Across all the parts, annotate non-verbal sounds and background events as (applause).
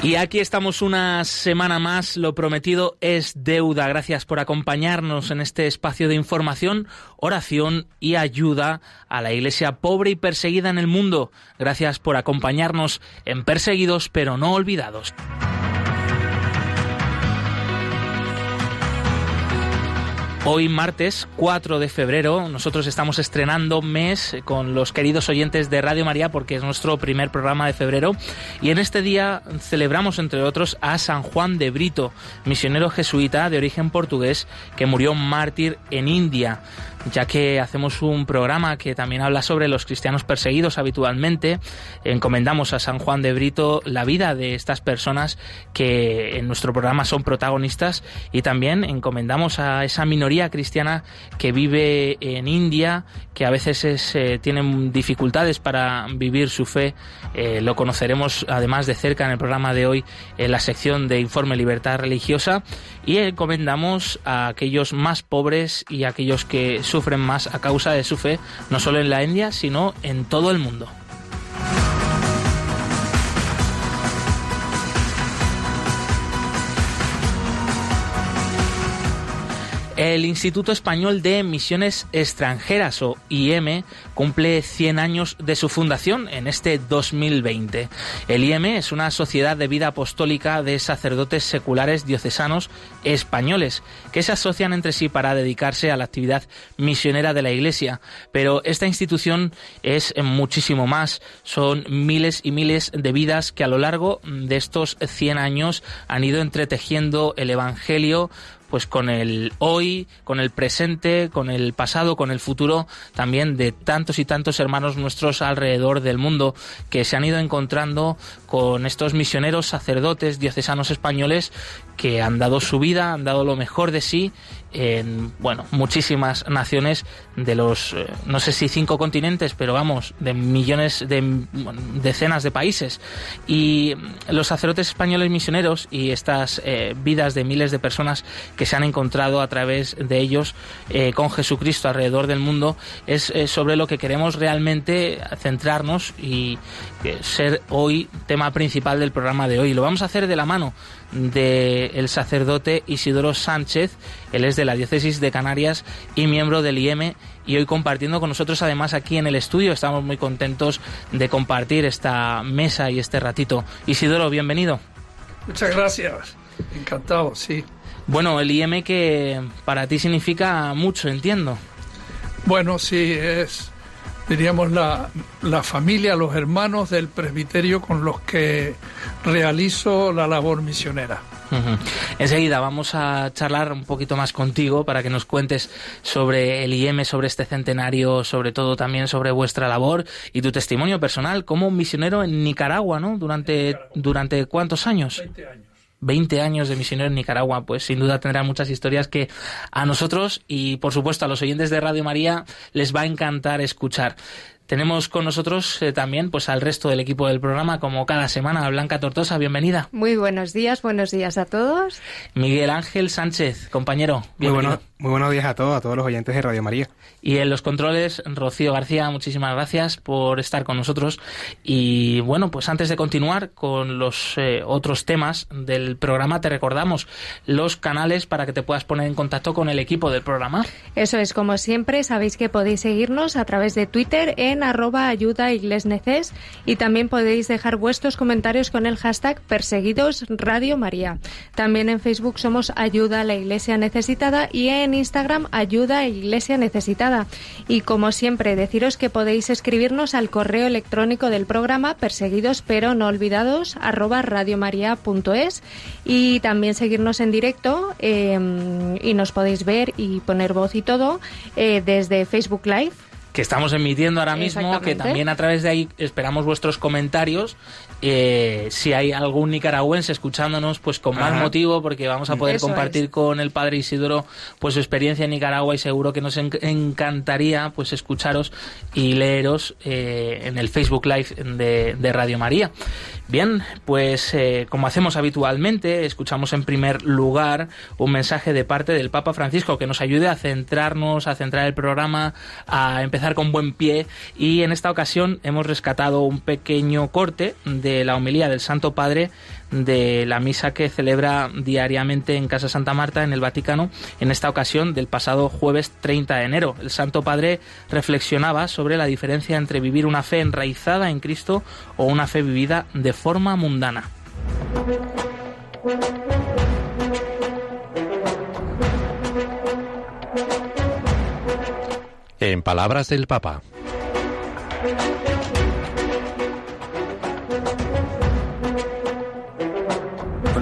Y aquí estamos una semana más, lo prometido es deuda. Gracias por acompañarnos en este espacio de información, oración y ayuda a la iglesia pobre y perseguida en el mundo. Gracias por acompañarnos en Perseguidos pero no olvidados. Hoy martes 4 de febrero nosotros estamos estrenando mes con los queridos oyentes de Radio María porque es nuestro primer programa de febrero. Y en este día celebramos entre otros a San Juan de Brito, misionero jesuita de origen portugués que murió mártir en India ya que hacemos un programa que también habla sobre los cristianos perseguidos habitualmente. Encomendamos a San Juan de Brito la vida de estas personas que en nuestro programa son protagonistas y también encomendamos a esa minoría cristiana que vive en India, que a veces es, eh, tienen dificultades para vivir su fe. Eh, lo conoceremos además de cerca en el programa de hoy en la sección de Informe Libertad Religiosa y encomendamos a aquellos más pobres y a aquellos que sufren más a causa de su fe, no solo en la India, sino en todo el mundo. El Instituto Español de Misiones Extranjeras, o IM, cumple 100 años de su fundación en este 2020. El IM es una sociedad de vida apostólica de sacerdotes seculares diocesanos españoles que se asocian entre sí para dedicarse a la actividad misionera de la Iglesia. Pero esta institución es muchísimo más. Son miles y miles de vidas que a lo largo de estos 100 años han ido entretejiendo el Evangelio pues con el hoy, con el presente, con el pasado, con el futuro también de tantos y tantos hermanos nuestros alrededor del mundo que se han ido encontrando con estos misioneros sacerdotes diocesanos españoles que han dado su vida, han dado lo mejor de sí en bueno muchísimas naciones de los eh, no sé si cinco continentes pero vamos de millones de decenas de países. Y los sacerdotes españoles misioneros y estas eh, vidas de miles de personas que se han encontrado a través de ellos eh, con Jesucristo alrededor del mundo es sobre lo que queremos realmente centrarnos y ser hoy tema principal del programa de hoy. Lo vamos a hacer de la mano del sacerdote Isidoro Sánchez, él es de la diócesis de Canarias y miembro del IEM y hoy compartiendo con nosotros además aquí en el estudio. Estamos muy contentos de compartir esta mesa y este ratito. Isidoro, bienvenido. Muchas gracias, encantado, sí. Bueno, el IEM que para ti significa mucho, entiendo. Bueno, sí, es diríamos, la, la, familia, los hermanos del presbiterio con los que realizo la labor misionera. Enseguida vamos a charlar un poquito más contigo para que nos cuentes sobre el IEM, sobre este centenario, sobre todo también sobre vuestra labor y tu testimonio personal como misionero en Nicaragua, ¿no? Durante, durante cuántos años? 20 años. 20 años de misionero en Nicaragua, pues sin duda tendrá muchas historias que a nosotros y por supuesto a los oyentes de Radio María les va a encantar escuchar. Tenemos con nosotros eh, también pues al resto del equipo del programa, como cada semana, Blanca Tortosa, bienvenida. Muy buenos días, buenos días a todos. Miguel Ángel Sánchez, compañero. Muy, bueno, muy buenos días a todos, a todos los oyentes de Radio María. Y en los controles, Rocío García, muchísimas gracias por estar con nosotros. Y bueno, pues antes de continuar con los eh, otros temas del programa, te recordamos los canales para que te puedas poner en contacto con el equipo del programa. Eso es, como siempre, sabéis que podéis seguirnos a través de Twitter en arroba ayuda iglesneces y también podéis dejar vuestros comentarios con el hashtag perseguidos Radio María. También en Facebook somos Ayuda a la Iglesia Necesitada y en Instagram Ayuda a Iglesia Necesitada. Y como siempre, deciros que podéis escribirnos al correo electrónico del programa perseguidos pero no olvidados arroba radiomaria.es y también seguirnos en directo eh, y nos podéis ver y poner voz y todo eh, desde Facebook Live que estamos emitiendo ahora mismo, que también a través de ahí esperamos vuestros comentarios. Eh, si hay algún nicaragüense escuchándonos, pues con más motivo, porque vamos a poder compartir con el padre Isidoro pues su experiencia en Nicaragua y seguro que nos encantaría pues escucharos y leeros eh, en el Facebook Live de, de Radio María. Bien, pues eh, como hacemos habitualmente, escuchamos en primer lugar un mensaje de parte del Papa Francisco que nos ayude a centrarnos, a centrar el programa, a empezar con buen pie. Y en esta ocasión hemos rescatado un pequeño corte de la homilía del Santo Padre de la misa que celebra diariamente en Casa Santa Marta, en el Vaticano, en esta ocasión del pasado jueves 30 de enero. El Santo Padre reflexionaba sobre la diferencia entre vivir una fe enraizada en Cristo o una fe vivida de forma mundana. En palabras del Papa.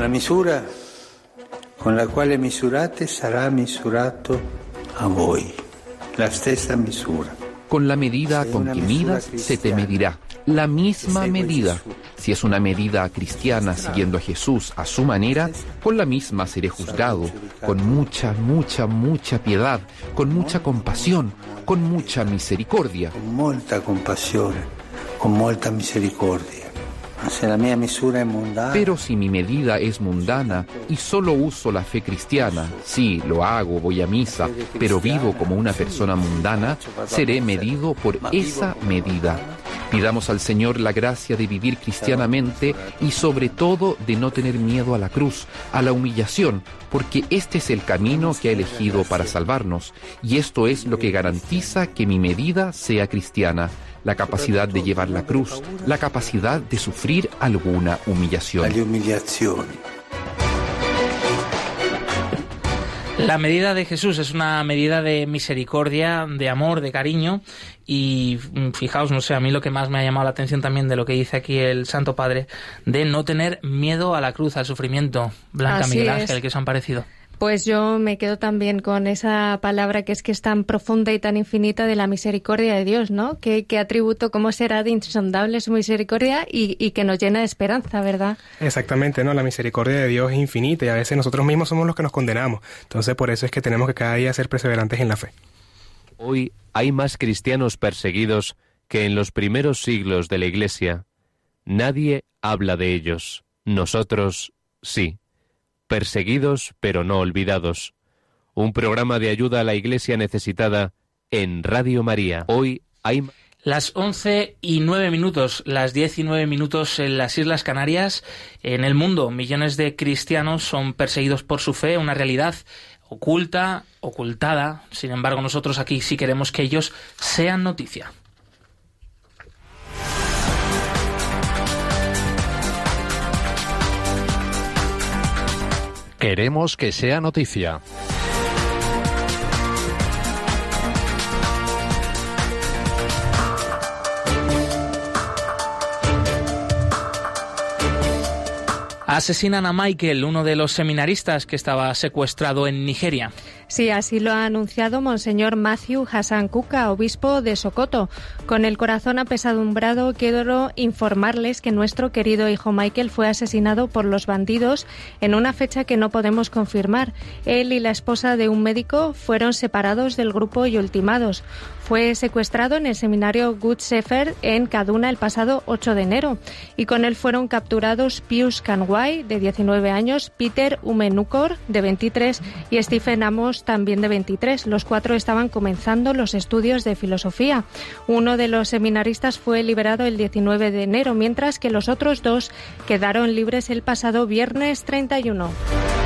La misura con la quale misurate sarà misurato a voi, la stessa misura. Con la medida con que midas se te medirá, la misma medida. Si es una medida cristiana siguiendo a Jesús a su manera, con la misma seré juzgado, con mucha, mucha, mucha piedad, con mucha compasión, con mucha misericordia. Con molta compasión, con molta misericordia. Pero si mi medida es mundana y solo uso la fe cristiana, sí, lo hago, voy a misa, pero vivo como una persona mundana, seré medido por esa medida. Pidamos al Señor la gracia de vivir cristianamente y sobre todo de no tener miedo a la cruz, a la humillación, porque este es el camino que ha elegido para salvarnos y esto es lo que garantiza que mi medida sea cristiana la capacidad de llevar la cruz, la capacidad de sufrir alguna humillación. La medida de Jesús es una medida de misericordia, de amor, de cariño y mm, fijaos, no sé, a mí lo que más me ha llamado la atención también de lo que dice aquí el Santo Padre, de no tener miedo a la cruz, al sufrimiento. Blanca Miguel Ángel, ¿qué os han parecido? Pues yo me quedo también con esa palabra que es que es tan profunda y tan infinita de la misericordia de Dios, ¿no? ¿Qué, atributo, cómo será de insondable su misericordia y, que nos llena de esperanza, ¿verdad? Exactamente, ¿no? La misericordia de Dios es infinita y a veces nosotros mismos somos los que nos condenamos. Entonces por eso es que tenemos que cada día ser perseverantes en la fe. Hoy hay más cristianos perseguidos que en los primeros siglos de la Iglesia. Nadie habla de ellos. Nosotros sí perseguidos pero no olvidados. Un programa de ayuda a la Iglesia necesitada en Radio María. Hoy hay... Las 11 y 9 minutos, las 10 y 9 minutos en las Islas Canarias. En el mundo, millones de cristianos son perseguidos por su fe, una realidad oculta, ocultada. Sin embargo, nosotros aquí sí queremos que ellos sean noticia. Queremos que sea noticia. Asesinan a Michael, uno de los seminaristas que estaba secuestrado en Nigeria. Sí, así lo ha anunciado Monseñor Matthew Hassan Kuka, obispo de Sokoto. Con el corazón apesadumbrado, quiero informarles que nuestro querido hijo Michael fue asesinado por los bandidos en una fecha que no podemos confirmar. Él y la esposa de un médico fueron separados del grupo y ultimados. Fue secuestrado en el seminario Good Shepherd en Kaduna el pasado 8 de enero y con él fueron capturados Pius Kanwai, de 19 años, Peter Umenukor, de 23 y Stephen Amos, también de 23. Los cuatro estaban comenzando los estudios de filosofía. Uno de los seminaristas fue liberado el 19 de enero, mientras que los otros dos quedaron libres el pasado viernes 31.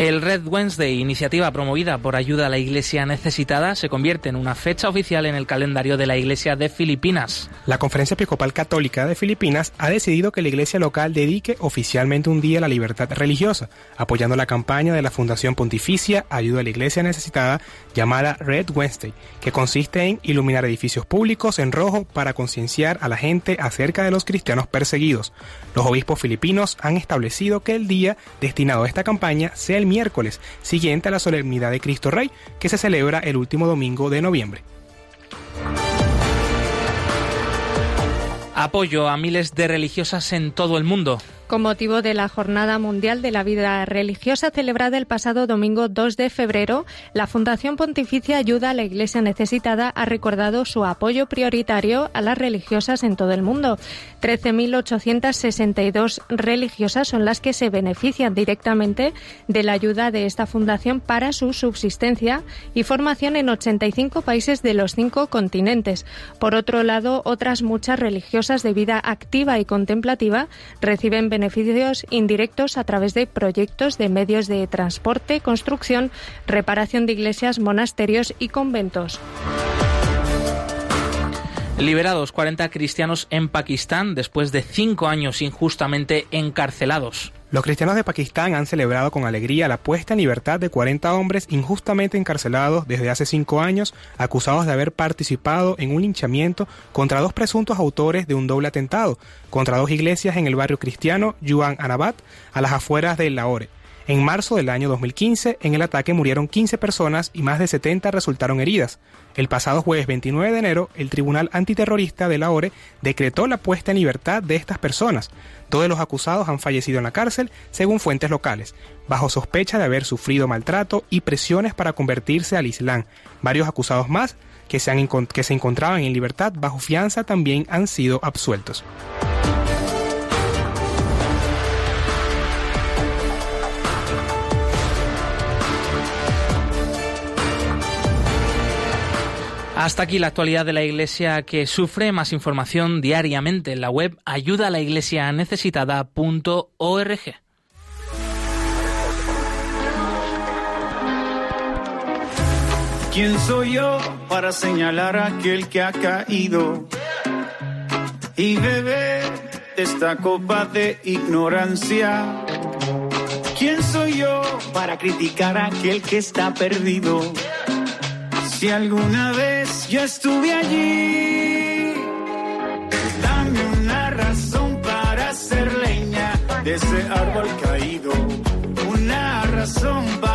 El Red Wednesday, iniciativa promovida por ayuda a la Iglesia necesitada, se convierte en una fecha oficial en el calendario de la Iglesia de Filipinas. La Conferencia Episcopal Católica de Filipinas ha decidido que la Iglesia local dedique oficialmente un día a la libertad religiosa, apoyando la campaña de la Fundación Pontificia Ayuda a la Iglesia Necesitada llamada Red Wednesday, que consiste en iluminar edificios públicos en rojo para concienciar a la gente acerca de los cristianos perseguidos. Los obispos filipinos han establecido que el día destinado a esta campaña sea el miércoles, siguiente a la solemnidad de Cristo Rey, que se celebra el último domingo de noviembre. Apoyo a miles de religiosas en todo el mundo. Con motivo de la Jornada Mundial de la Vida Religiosa celebrada el pasado domingo 2 de febrero, la Fundación Pontificia Ayuda a la Iglesia Necesitada ha recordado su apoyo prioritario a las religiosas en todo el mundo. 13.862 religiosas son las que se benefician directamente de la ayuda de esta fundación para su subsistencia y formación en 85 países de los cinco continentes. Por otro lado, otras muchas religiosas de vida activa y contemplativa reciben beneficios beneficios indirectos a través de proyectos de medios de transporte, construcción, reparación de iglesias, monasterios y conventos. Liberados 40 cristianos en Pakistán después de cinco años injustamente encarcelados. Los cristianos de Pakistán han celebrado con alegría la puesta en libertad de 40 hombres injustamente encarcelados desde hace cinco años, acusados de haber participado en un linchamiento contra dos presuntos autores de un doble atentado, contra dos iglesias en el barrio cristiano Yuan Anabat, a las afueras de Lahore. En marzo del año 2015, en el ataque murieron 15 personas y más de 70 resultaron heridas. El pasado jueves 29 de enero, el Tribunal Antiterrorista de Lahore decretó la puesta en libertad de estas personas. Todos los acusados han fallecido en la cárcel, según fuentes locales, bajo sospecha de haber sufrido maltrato y presiones para convertirse al Islam. Varios acusados más que se, que se encontraban en libertad bajo fianza también han sido absueltos. Hasta aquí la actualidad de la Iglesia que sufre. Más información diariamente en la web ayuda a la. ¿Quién soy yo para señalar a aquel que ha caído y beber esta copa de ignorancia? ¿Quién soy yo para criticar a aquel que está perdido? Si alguna vez yo estuve allí, dame una razón para hacer leña de ese árbol caído, una razón para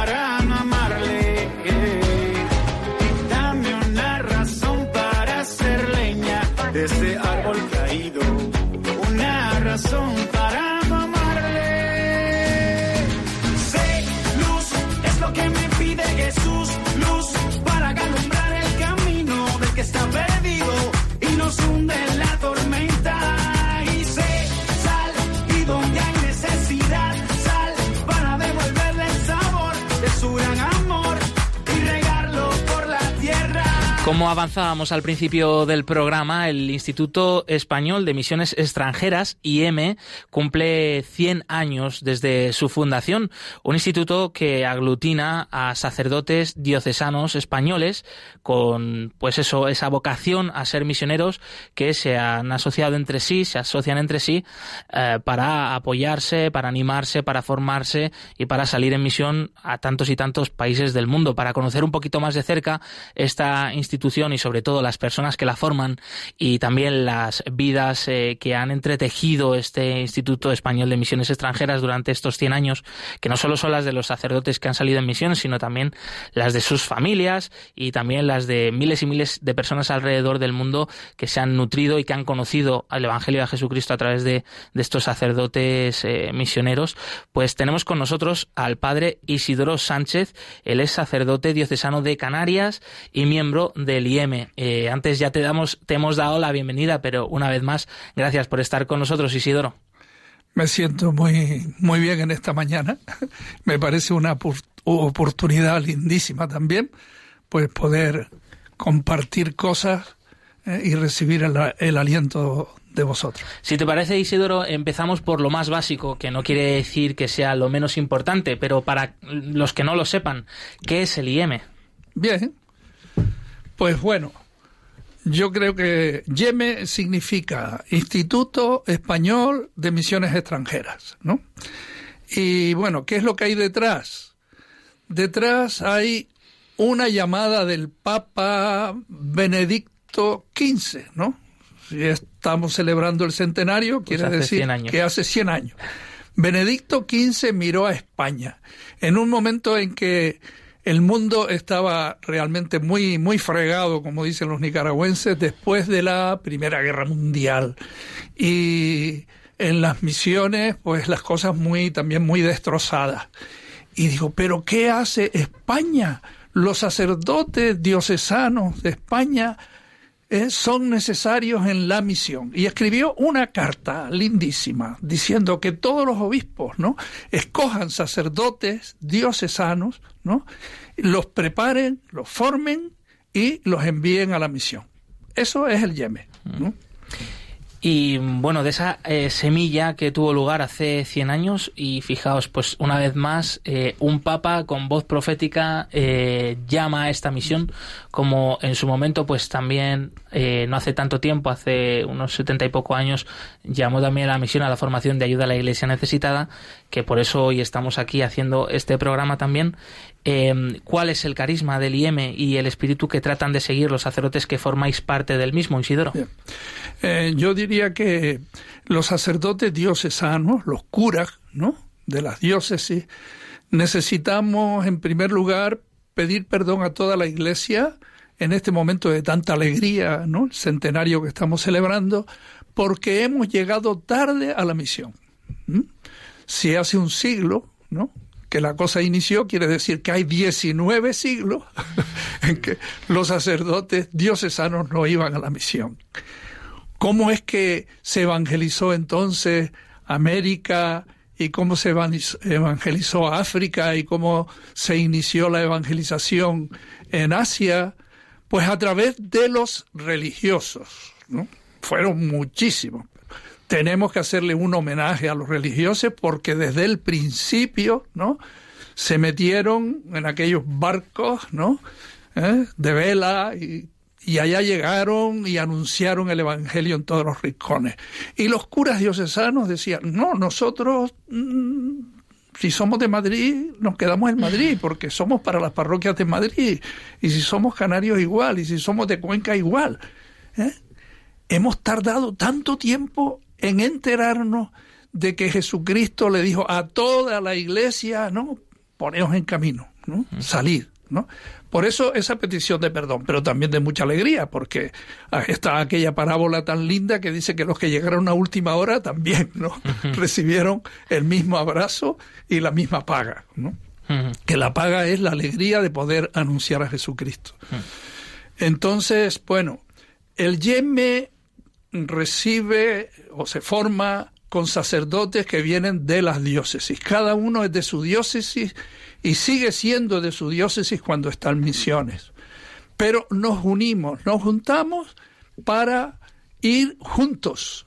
Como avanzábamos al principio del programa, el Instituto Español de Misiones Extranjeras, IM, cumple 100 años desde su fundación, un instituto que aglutina a sacerdotes diocesanos españoles con, pues eso, esa vocación a ser misioneros que se han asociado entre sí, se asocian entre sí eh, para apoyarse, para animarse, para formarse y para salir en misión a tantos y tantos países del mundo, para conocer un poquito más de cerca esta institución y sobre todo las personas que la forman y también las vidas eh, que han entretejido este Instituto Español de Misiones Extranjeras durante estos 100 años, que no solo son las de los sacerdotes que han salido en misiones, sino también las de sus familias y también las de miles y miles de personas alrededor del mundo que se han nutrido y que han conocido el Evangelio de Jesucristo a través de, de estos sacerdotes eh, misioneros, pues tenemos con nosotros al padre Isidoro Sánchez, él es sacerdote diocesano de Canarias y miembro del IEM. Eh, antes ya te damos, te hemos dado la bienvenida, pero una vez más, gracias por estar con nosotros, Isidoro. Me siento muy, muy bien en esta mañana. (laughs) Me parece una oportunidad lindísima también, pues poder compartir cosas eh, y recibir el, el aliento de vosotros. Si te parece, Isidoro, empezamos por lo más básico, que no quiere decir que sea lo menos importante, pero para los que no lo sepan, ¿qué es el IEM? Bien, pues bueno, yo creo que YEME significa Instituto Español de Misiones Extranjeras, ¿no? Y bueno, ¿qué es lo que hay detrás? Detrás hay una llamada del Papa Benedicto XV, ¿no? Si estamos celebrando el centenario, quiere pues decir que hace 100 años. Benedicto XV miró a España en un momento en que el mundo estaba realmente muy, muy fregado, como dicen los nicaragüenses, después de la Primera Guerra Mundial. Y en las misiones, pues las cosas muy, también muy destrozadas. Y digo, ¿pero qué hace España? Los sacerdotes diocesanos de España eh, son necesarios en la misión. Y escribió una carta lindísima diciendo que todos los obispos, ¿no? Escojan sacerdotes diocesanos, ¿no? Los preparen, los formen y los envíen a la misión. Eso es el Yemen, ¿no? Y bueno, de esa eh, semilla que tuvo lugar hace 100 años, y fijaos, pues una vez más, eh, un papa con voz profética eh, llama a esta misión, como en su momento, pues también, no hace tanto tiempo, hace unos 70 y poco años, llamó también a la misión a la formación de ayuda a la iglesia necesitada, que por eso hoy estamos aquí haciendo este programa también. ¿Cuál es el carisma del IEM y el espíritu que tratan de seguir los sacerdotes que formáis parte del mismo, Isidoro? yo diría que los sacerdotes diocesanos, los curas, ¿no? De las diócesis, necesitamos en primer lugar pedir perdón a toda la Iglesia en este momento de tanta alegría, ¿no? El centenario que estamos celebrando, porque hemos llegado tarde a la misión. Si hace un siglo, ¿no? que la cosa inició, quiere decir que hay 19 siglos (laughs) en que los sacerdotes diocesanos no iban a la misión. ¿Cómo es que se evangelizó entonces América y cómo se evangelizó África y cómo se inició la evangelización en Asia? Pues a través de los religiosos, ¿no? Fueron muchísimos. Tenemos que hacerle un homenaje a los religiosos porque desde el principio, ¿no? Se metieron en aquellos barcos, ¿no? ¿Eh? De vela y allá llegaron y anunciaron el Evangelio en todos los rincones. Y los curas diocesanos decían, no, nosotros, mm, si somos de Madrid, nos quedamos en Madrid, porque somos para las parroquias de Madrid. Y si somos canarios igual, y si somos de Cuenca igual. ¿eh? Hemos tardado tanto tiempo en enterarnos de que Jesucristo le dijo a toda la iglesia, no, poneos en camino, ¿no? Salid, ¿no? Por eso esa petición de perdón, pero también de mucha alegría, porque está aquella parábola tan linda que dice que los que llegaron a última hora también ¿no? (laughs) recibieron el mismo abrazo y la misma paga. ¿no? Que la paga es la alegría de poder anunciar a Jesucristo. Entonces, bueno, el Yeme recibe o se forma con sacerdotes que vienen de las diócesis. Cada uno es de su diócesis y sigue siendo de su diócesis cuando está en misiones. Pero nos unimos, nos juntamos para ir juntos.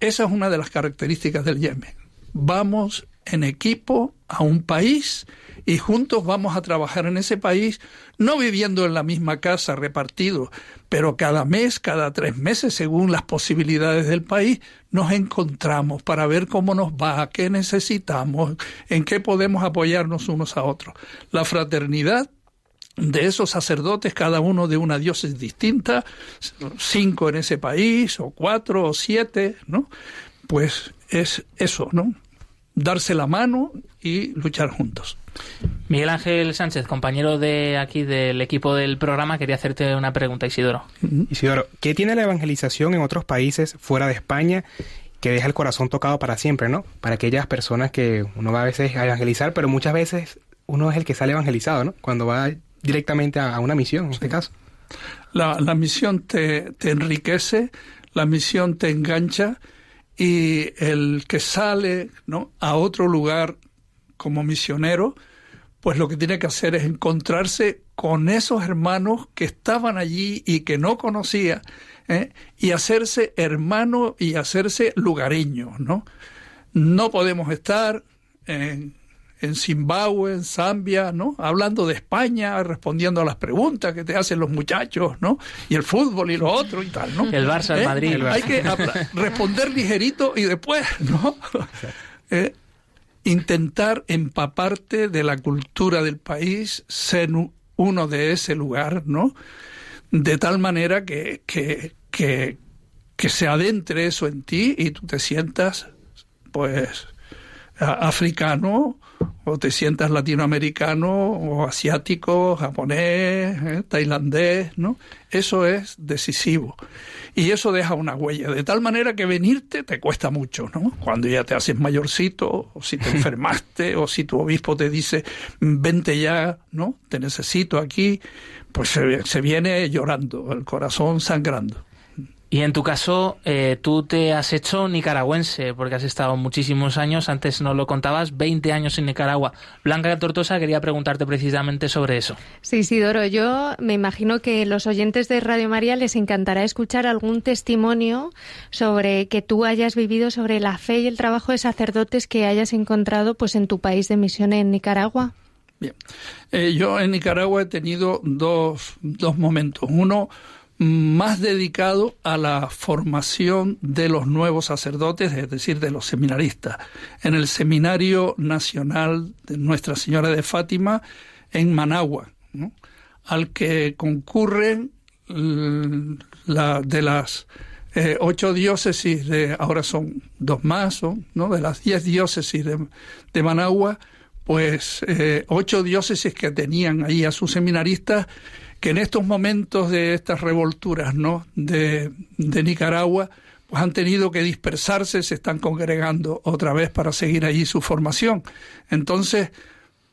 Esa es una de las características del Yemen. Vamos en equipo a un país y juntos vamos a trabajar en ese país, no viviendo en la misma casa repartido, pero cada mes, cada tres meses, según las posibilidades del país, nos encontramos para ver cómo nos va, qué necesitamos, en qué podemos apoyarnos unos a otros. La fraternidad de esos sacerdotes, cada uno de una diócesis distinta, cinco en ese país, o cuatro, o siete, ¿no? Pues es eso, ¿no? Darse la mano y luchar juntos. Miguel Ángel Sánchez, compañero de aquí del equipo del programa, quería hacerte una pregunta, Isidoro. Isidoro, ¿qué tiene la evangelización en otros países fuera de España que deja el corazón tocado para siempre, ¿no? Para aquellas personas que uno va a veces a evangelizar, pero muchas veces uno es el que sale evangelizado, ¿no? Cuando va directamente a, una misión, en este caso. La, misión te, te enriquece, la misión te engancha y el que sale ¿no? a otro lugar como misionero, pues lo que tiene que hacer es encontrarse con esos hermanos que estaban allí y que no conocía, ¿eh? y hacerse hermano y hacerse lugareño, ¿no? No podemos estar en, en Zimbabue, en Zambia, ¿no? Hablando de España, respondiendo a las preguntas que te hacen los muchachos, ¿no? Y el fútbol y lo otro y tal, ¿no? El Barça, el ¿Eh? Madrid. Hay que responder ligerito y después, ¿no? (laughs) intentar empaparte de la cultura del país, ser uno de ese lugar, ¿no? De tal manera que, que, que, se adentre eso en ti y tú te sientas, pues, africano o te sientas latinoamericano o asiático, japonés, eh, tailandés, ¿no? Eso es decisivo. Y eso deja una huella, de tal manera que venirte te cuesta mucho, ¿no? Cuando ya te haces mayorcito, o si te (laughs) enfermaste, o si tu obispo te dice, vente ya, ¿no? Te necesito aquí, pues se, se viene llorando, el corazón sangrando. Y en tu caso, eh, tú te has hecho nicaragüense, porque has estado muchísimos años, antes no lo contabas, 20 años en Nicaragua. Blanca Tortosa quería preguntarte precisamente sobre eso. Sí, Isidoro, yo me imagino que los oyentes de Radio María les encantará escuchar algún testimonio sobre que tú hayas vivido sobre la fe y el trabajo de sacerdotes que hayas encontrado pues en tu país de misión en Nicaragua. Bien, eh, yo en Nicaragua he tenido dos, dos momentos. Uno, más dedicado a la formación de los nuevos sacerdotes, es decir, de los seminaristas, en el Seminario Nacional de Nuestra Señora de Fátima en Managua, al que concurren la, de las eh, ocho diócesis, de, ahora son dos más, ¿no? de las diez diócesis de, Managua, pues eh, ocho diócesis que tenían ahí a sus seminaristas que en estos momentos de estas revolturas ¿no? de, de Nicaragua, pues han tenido que dispersarse, se están congregando otra vez para seguir allí su formación. Entonces,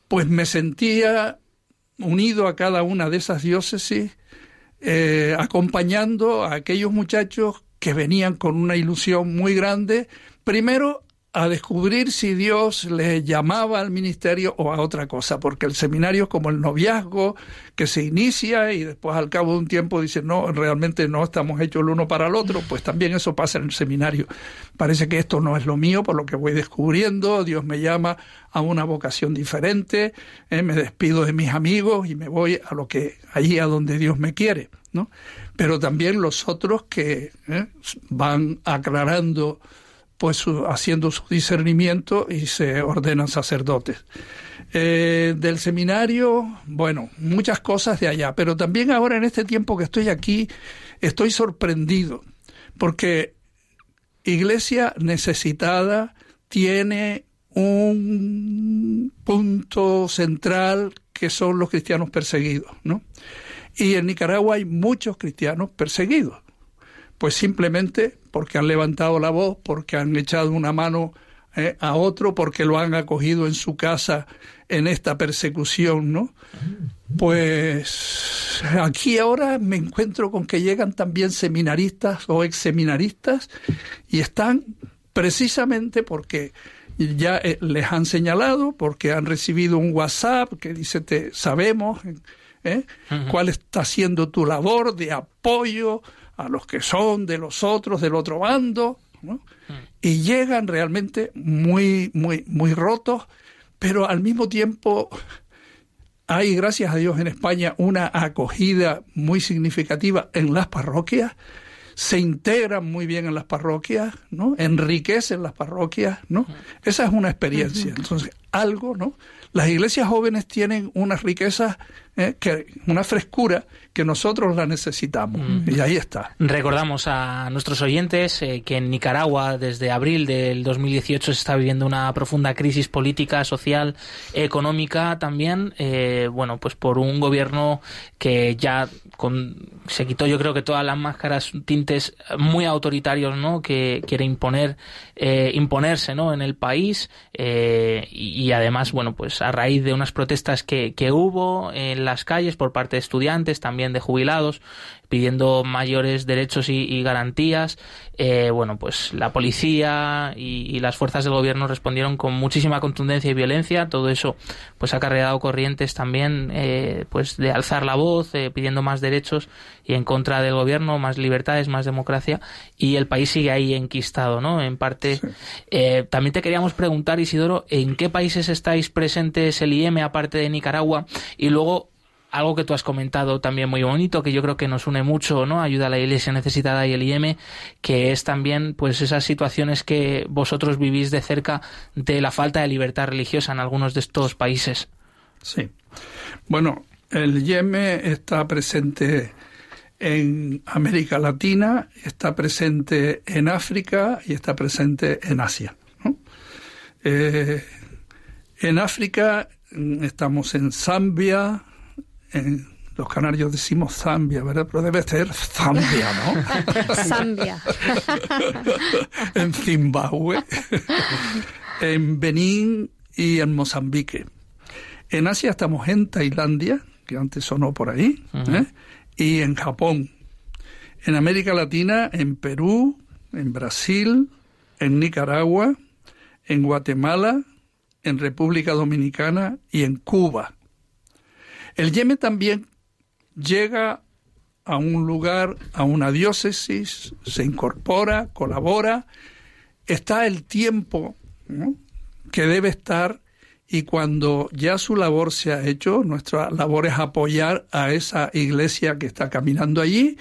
pues me sentía unido a cada una de esas diócesis, eh, acompañando a aquellos muchachos que venían con una ilusión muy grande, primero a descubrir si Dios le llamaba al ministerio o a otra cosa, porque el seminario es como el noviazgo que se inicia y después al cabo de un tiempo dice, no, realmente no estamos hechos el uno para el otro, pues también eso pasa en el seminario. Parece que esto no es lo mío, por lo que voy descubriendo, Dios me llama a una vocación diferente, eh, me despido de mis amigos y me voy a lo que allí a donde Dios me quiere, ¿no? Pero también los otros que eh, van aclarando pues haciendo su discernimiento y se ordenan sacerdotes. Eh, del seminario, bueno, muchas cosas de allá, pero también ahora en este tiempo que estoy aquí, estoy sorprendido, porque iglesia necesitada tiene un punto central que son los cristianos perseguidos, ¿no? Y en Nicaragua hay muchos cristianos perseguidos pues simplemente porque han levantado la voz, porque han echado una mano eh, a otro, porque lo han acogido en su casa en esta persecución, ¿no? Pues aquí ahora me encuentro con que llegan también seminaristas o ex seminaristas y están precisamente porque ya eh, les han señalado, porque han recibido un WhatsApp que dice, te sabemos ¿eh? cuál está siendo tu labor de apoyo a los que son de los otros, del otro bando, ¿no? y llegan realmente muy, muy, muy rotos, pero al mismo tiempo hay, gracias a Dios, en España una acogida muy significativa en las parroquias, se integran muy bien en las parroquias, ¿no? Enriquecen las parroquias, ¿no? Esa es una experiencia. Entonces, algo, ¿no? Las iglesias jóvenes tienen unas riquezas, eh, que, una frescura que nosotros la necesitamos. Mm. Y ahí está. Recordamos a nuestros oyentes eh, que en Nicaragua desde abril del 2018 se está viviendo una profunda crisis política, social, económica también, eh, bueno, pues por un gobierno que ya con, se quitó yo creo que todas las máscaras, tintes muy autoritarios, ¿no? Que quiere imponer, imponerse, ¿no? En el país y, y además, bueno, pues a raíz de unas protestas que, que hubo en las calles por parte de estudiantes, también de jubilados, pidiendo mayores derechos y, garantías. Eh, bueno, pues la policía y, las fuerzas del gobierno respondieron con muchísima contundencia y violencia. Todo eso, pues ha cargado corrientes también, eh, pues de alzar la voz, eh, pidiendo más derechos y en contra del gobierno, más libertades, más democracia. Y el país sigue ahí enquistado, ¿no? En parte. también te queríamos preguntar, Isidoro, ¿en qué países estáis presentes el IEM aparte de Nicaragua? Y luego algo que tú has comentado también muy bonito, que yo creo que nos une mucho, ¿no? Ayuda a la Iglesia necesitada y el IM, que es también, pues, esas situaciones que vosotros vivís de cerca de la falta de libertad religiosa en algunos de estos países. Sí. Bueno, el IEM está presente en América Latina, está presente en África y está presente en Asia. Eh, en África mm, estamos en Zambia, en los canarios decimos Zambia, ¿verdad? Pero debe ser Zambia, ¿no? (laughs) Zambia. (laughs) en Zimbabue, (laughs) en Benín y en Mozambique. En Asia estamos en Tailandia, que antes sonó por ahí, ¿eh? y en Japón. En América Latina, en Perú, en Brasil, en Nicaragua, en Guatemala, en República Dominicana y en Cuba. El Yemen también llega a un lugar, a una diócesis, se incorpora, colabora, está el tiempo ¿no? que debe estar y cuando ya su labor se ha hecho, nuestra labor es apoyar a esa iglesia que está caminando allí,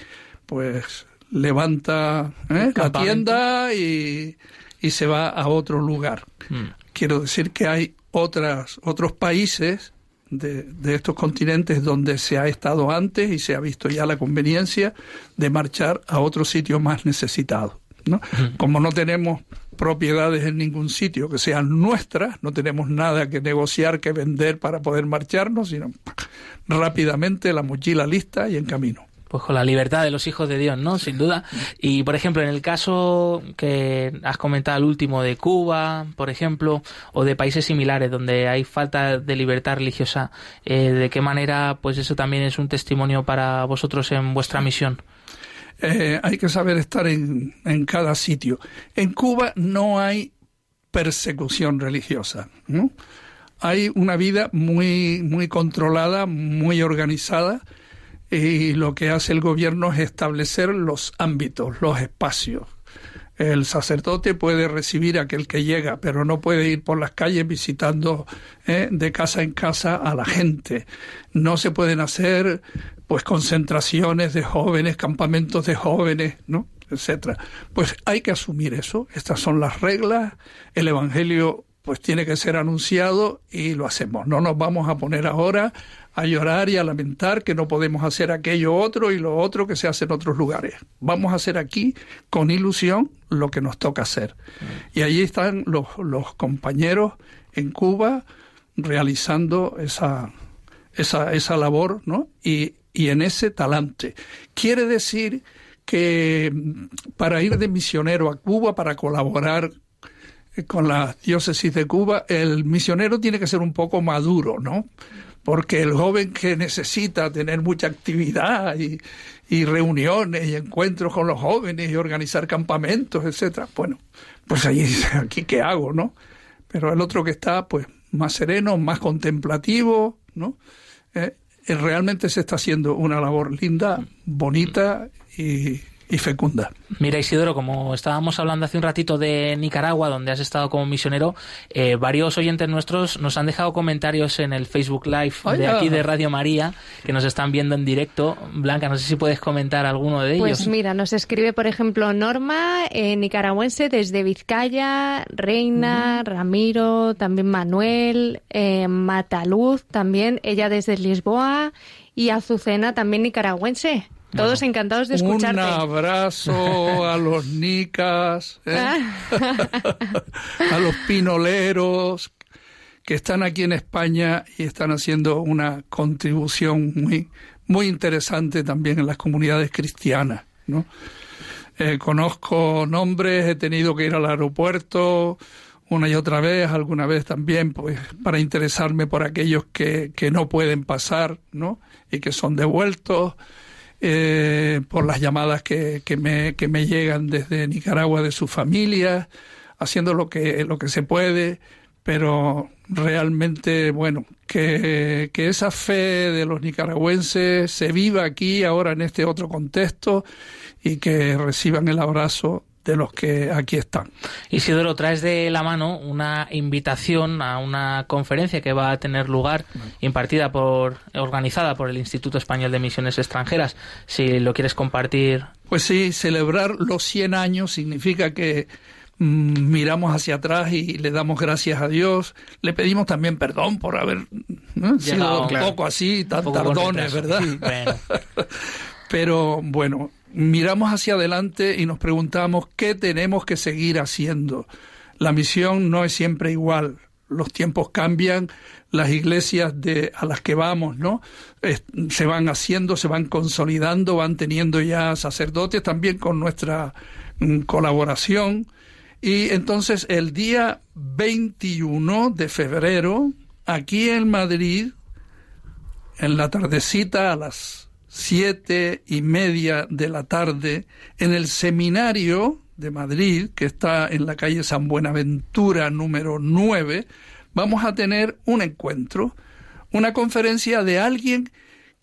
pues levanta ¿eh? la tienda y, y, se va a otro lugar. Mm. Quiero decir que hay otras, otros países de, de, estos continentes donde se ha estado antes y se ha visto ya la conveniencia de marchar a otro sitio más necesitado. ¿no? Como no tenemos propiedades en ningún sitio que sean nuestras, no tenemos nada que negociar, que vender para poder marcharnos, sino rápidamente la mochila lista y en camino pues con la libertad de los hijos de Dios, ¿no? Sin duda. Y por ejemplo, en el caso que has comentado el último de Cuba, por ejemplo, o de países similares donde hay falta de libertad religiosa, eh, ¿de qué manera, pues eso también es un testimonio para vosotros en vuestra misión? Eh, hay que saber estar en, en cada sitio. En Cuba no hay persecución religiosa, ¿no? Hay una vida muy, muy controlada, muy organizada, y lo que hace el gobierno es establecer los ámbitos, los espacios. El sacerdote puede recibir a aquel que llega, pero no puede ir por las calles visitando eh, de casa en casa a la gente. No se pueden hacer pues concentraciones de jóvenes, campamentos de jóvenes, ¿no? etcétera. Pues hay que asumir eso. Estas son las reglas. El evangelio pues tiene que ser anunciado y lo hacemos. No nos vamos a poner ahora a llorar y a lamentar que no podemos hacer aquello otro y lo otro que se hace en otros lugares. Vamos a hacer aquí con ilusión lo que nos toca hacer. Y allí están los, los compañeros en Cuba realizando esa, esa, esa labor ¿no? y, y en ese talante. Quiere decir que para ir de misionero a Cuba, para colaborar con la diócesis de Cuba, el misionero tiene que ser un poco maduro, ¿no? Porque el joven que necesita tener mucha actividad y, y reuniones y encuentros con los jóvenes y organizar campamentos, etcétera, bueno, pues ahí aquí qué hago, ¿no? Pero el otro que está, pues, más sereno, más contemplativo, ¿no? Eh, realmente se está haciendo una labor linda, bonita y, y fecunda. Mira, Isidoro, como estábamos hablando hace un ratito de Nicaragua, donde has estado como misionero, eh, varios oyentes nuestros nos han dejado comentarios en el Facebook Live de aquí de Radio María, que nos están viendo en directo. Blanca, no sé si puedes comentar alguno de ellos. Pues mira, nos escribe, por ejemplo, Norma, eh, nicaragüense desde Vizcaya, Reina, Ramiro, también Manuel, eh, Mataluz, también ella desde Lisboa, y Azucena, también nicaragüense. Todos encantados de escucharte. Un abrazo a los nicas, ¿eh? (laughs) a los pinoleros que están aquí en España y están haciendo una contribución muy, muy interesante también en las comunidades cristianas. ¿no? Eh, conozco nombres, he tenido que ir al aeropuerto una y otra vez, alguna vez también, pues para interesarme por aquellos que, que no pueden pasar, ¿no? Y que son devueltos eh, por las llamadas que, que, me, que me llegan desde Nicaragua de su familia, haciendo lo que, lo que se puede, pero realmente, bueno, que, que esa fe de los nicaragüenses se viva aquí, ahora en este otro contexto, y que reciban el abrazo de los que aquí están. Isidoro, traes de la mano una invitación a una conferencia que va a tener lugar impartida por, organizada por el Instituto Español de Misiones Extranjeras. Si lo quieres compartir. Pues sí, celebrar los 100 años significa que mm, miramos hacia atrás y le damos gracias a Dios. Le pedimos también perdón por haber sido un poco así, tan tardones, ¿verdad? (laughs) Pero bueno, miramos hacia adelante y nos preguntamos qué tenemos que seguir haciendo. La misión no es siempre igual. Los tiempos cambian, las iglesias de, a las que vamos, ¿no? se van haciendo, se van consolidando, van teniendo ya sacerdotes también con nuestra mm, colaboración. Y entonces el día 21 de febrero, aquí en Madrid, en la tardecita a las siete y media de la tarde, en el seminario de Madrid, que está en la calle San Buenaventura número 9, vamos a tener un encuentro, una conferencia de alguien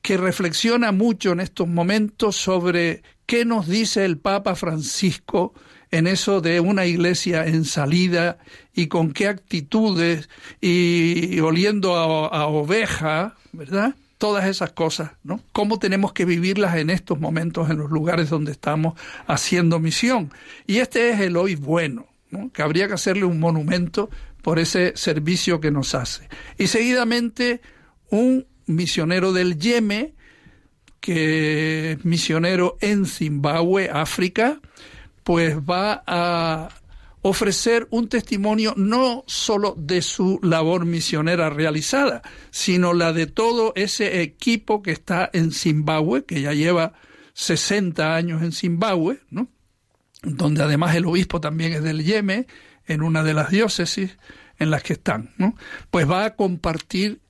que reflexiona mucho en estos momentos sobre qué nos dice el Papa Francisco en eso de una iglesia en salida y con qué actitudes y, oliendo a, a oveja, ¿verdad? Todas esas cosas, ¿no? Cómo tenemos que vivirlas en estos momentos, en los lugares donde estamos haciendo misión. Y este es el hoy bueno, ¿no? Que habría que hacerle un monumento por ese servicio que nos hace. Y seguidamente un misionero del Yeme, que es misionero en Zimbabue, África, pues va a ofrecer un testimonio no solo de su labor misionera realizada, sino la de todo ese equipo que está en Zimbabue, que ya lleva 60 años en Zimbabue, ¿no? donde además el obispo también es del Yeme, en una de las diócesis en las que están, ¿no? pues va a compartir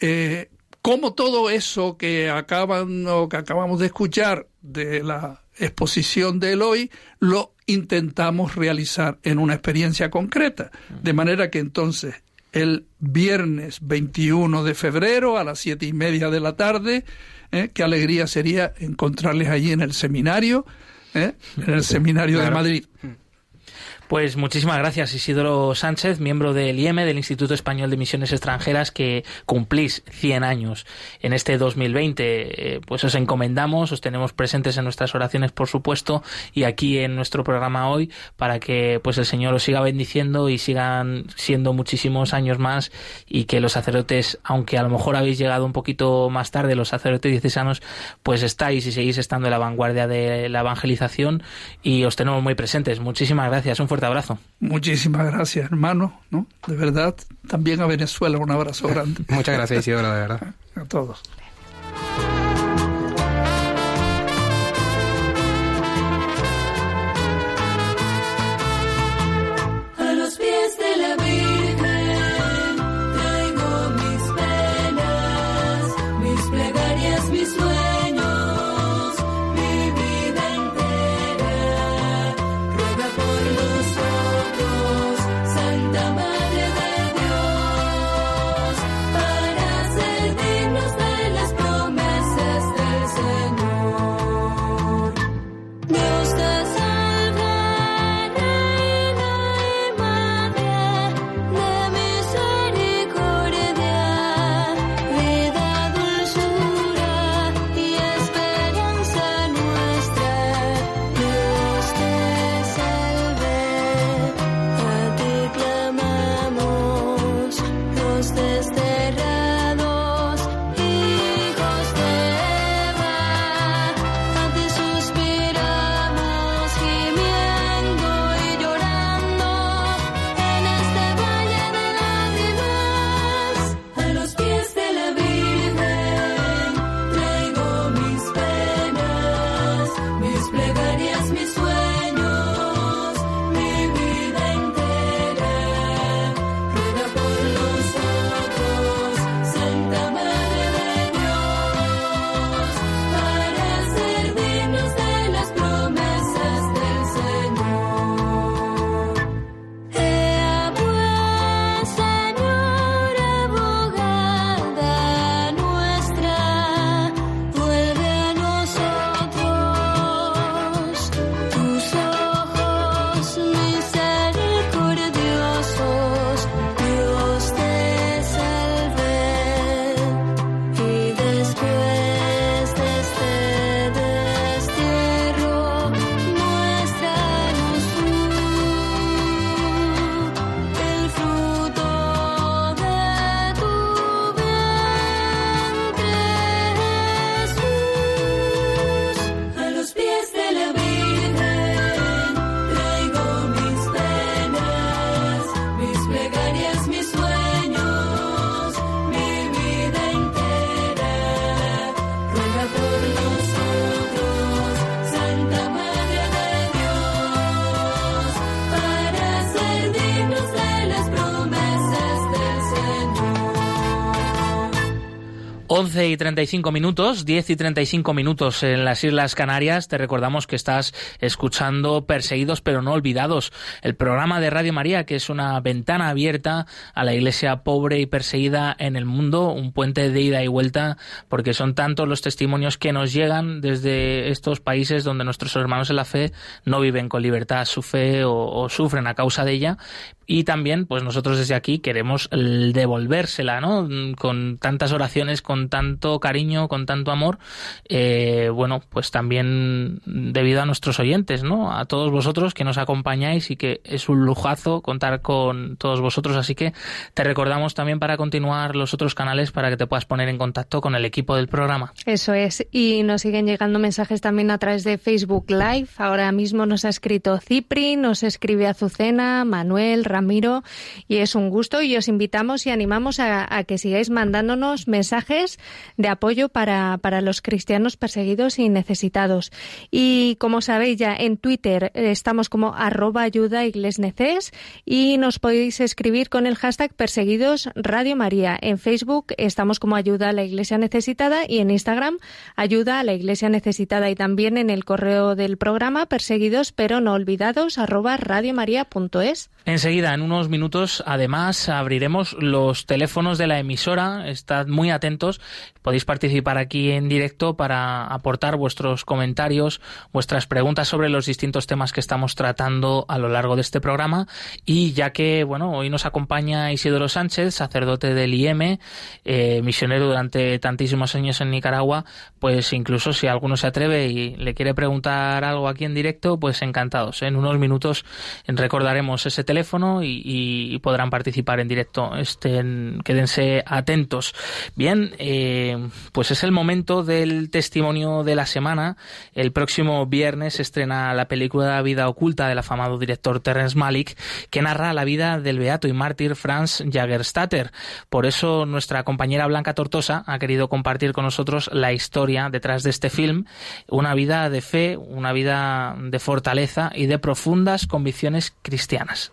eh, cómo todo eso que acaban o que acabamos de escuchar de la exposición de Eloy lo intentamos realizar en una experiencia concreta. De manera que entonces el viernes 21 de febrero a las siete y media de la tarde, ¿eh? qué alegría sería encontrarles allí en el seminario, ¿eh? en el seminario de Madrid. Pues muchísimas gracias, Isidoro Sánchez, miembro del IEM, del Instituto Español de Misiones Extranjeras, que cumplís 100 años en este 2020. Eh, pues os encomendamos, os tenemos presentes en nuestras oraciones, por supuesto, y aquí en nuestro programa hoy, para que pues el Señor os siga bendiciendo y sigan siendo muchísimos años más y que los sacerdotes, aunque a lo mejor habéis llegado un poquito más tarde, los sacerdotes diocesanos, pues estáis y seguís estando en la vanguardia de la evangelización y os tenemos muy presentes. Muchísimas gracias. Un fuerte abrazo. Muchísimas gracias, hermano, ¿no? De verdad, también a Venezuela un abrazo grande. (laughs) Muchas gracias, Isidoro, de verdad. A todos. 11 y 35 minutos, 10 y 35 minutos en las Islas Canarias. Te recordamos que estás escuchando Perseguidos pero no olvidados, el programa de Radio María, que es una ventana abierta a la iglesia pobre y perseguida en el mundo, un puente de ida y vuelta, porque son tantos los testimonios que nos llegan desde estos países donde nuestros hermanos en la fe no viven con libertad su fe o, o sufren a causa de ella. Y también, pues nosotros desde aquí queremos devolvérsela, ¿no? Con tantas oraciones, con tanto cariño, con tanto amor, eh, bueno, pues también debido a nuestros oyentes, ¿no? A todos vosotros que nos acompañáis y que es un lujazo contar con todos vosotros. Así que te recordamos también para continuar los otros canales para que te puedas poner en contacto con el equipo del programa. Eso es. Y nos siguen llegando mensajes también a través de Facebook Live. Ahora mismo nos ha escrito Cipri, nos escribe Azucena, Manuel, Ramiro, y es un gusto y os invitamos y animamos a, que sigáis mandándonos mensajes de apoyo para, para, los cristianos perseguidos y necesitados. Y como sabéis ya en Twitter estamos como arroba ayuda iglesneces y nos podéis escribir con el hashtag perseguidos Radio María. En Facebook estamos como ayuda a la iglesia necesitada y en Instagram ayuda a la iglesia necesitada y también en el correo del programa perseguidos pero no olvidados arroba radiomaria.es. Enseguida, en unos minutos, además, abriremos los teléfonos de la emisora. Estad muy atentos. Podéis participar aquí en directo para aportar vuestros comentarios, vuestras preguntas sobre los distintos temas que estamos tratando a lo largo de este programa. Y ya que, bueno, hoy nos acompaña Isidoro Sánchez, sacerdote del IEM, eh, misionero durante tantísimos años en Nicaragua, pues incluso si alguno se atreve y le quiere preguntar algo aquí en directo, pues encantados. En unos minutos recordaremos ese teléfono y, podrán participar en directo. Estén, quédense atentos. Bien, eh, pues es el momento del testimonio de la semana. El próximo viernes estrena la película Vida Oculta del afamado director Terrence Malick, que narra la vida del beato y mártir Franz Jagerstatter. Por eso nuestra compañera Blanca Tortosa ha querido compartir con nosotros la historia detrás de este film, una vida de fe, una vida de fortaleza y de profundas convicciones cristianas.